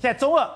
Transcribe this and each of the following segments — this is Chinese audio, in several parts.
现在中二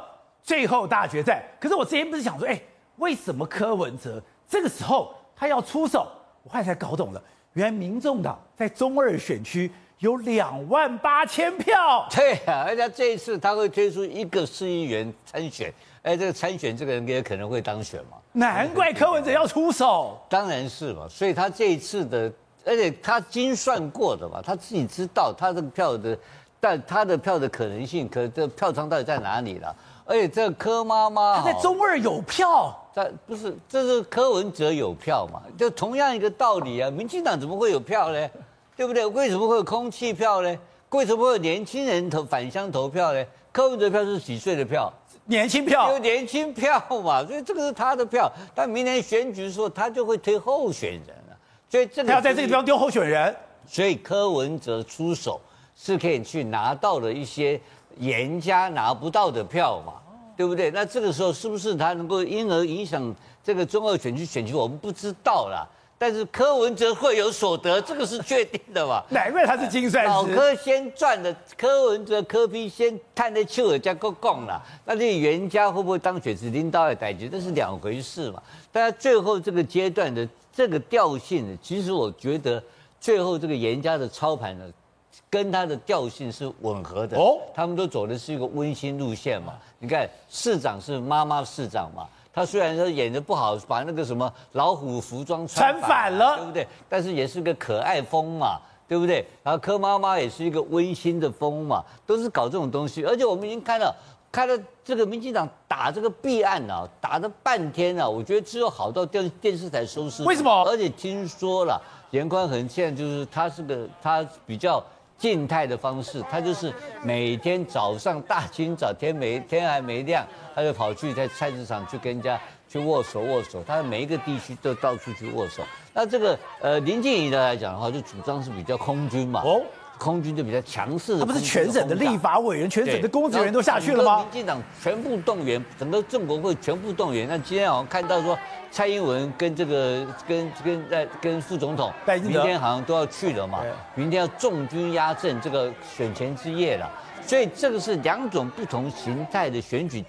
最后大决战，可是我之前不是想说，哎，为什么柯文哲这个时候他要出手？我后来才搞懂了，原来民众党在中二选区有两万八千票。对啊，而且这一次他会推出一个市议员参选，哎，这个参选这个人也可能会当选嘛？难怪柯文哲要出手。当然是嘛，所以他这一次的，而且他精算过的嘛，他自己知道他这个票的，但他的票的可能性，可这票仓到底在哪里了？而且这柯妈妈他在中二有票，在不是这是柯文哲有票嘛？就同样一个道理啊，民进党怎么会有票呢？对不对？为什么会有空气票呢？为什么会有年轻人投返乡投票呢？柯文哲票是几岁的票？年轻票，有年轻票嘛，所以这个是他的票。但明年选举的时候，他就会推候选人了。所以这个他要在这个地方丢候选人。所以柯文哲出手是可以去拿到了一些严家拿不到的票嘛，对不对？那这个时候是不是他能够因而影响这个中二选区选区？我们不知道啦。但是柯文哲会有所得，这个是确定的嘛？难怪他是精算师。老柯先赚的，柯文哲、柯 P 先探的丘尔加够供了。那这严家会不会当选是领导的代级，这是两回事嘛？大家最后这个阶段的这个调性呢，其实我觉得最后这个严家的操盘呢，跟他的调性是吻合的。哦，他们都走的是一个温馨路线嘛。你看市长是妈妈市长嘛。他虽然说演的不好，把那个什么老虎服装穿反，了，对不对？但是也是个可爱风嘛，对不对？然后柯妈妈也是一个温馨的风嘛，都是搞这种东西。而且我们已经看到，看到这个民进党打这个弊案啊，打了半天啊，我觉得只有好到电电视台收视。为什么？而且听说了，严宽恒现在就是他是个他比较。静态的方式，他就是每天早上大清早天没天还没亮，他就跑去在菜市场去跟人家去握手握手。他每一个地区都到处去握手。那这个呃林静仪的来讲的话，就主张是比较空军嘛。哦。空军就比较强势，他不是全省的立法委员、全省的公职人员都下去了吗？民进党全部动员，整个政国会全部动员。那今天好像看到说，蔡英文跟这个跟跟在跟副总统，明天好像都要去了嘛。明天要重军压阵，这个选前之夜了。所以这个是两种不同形态的选举。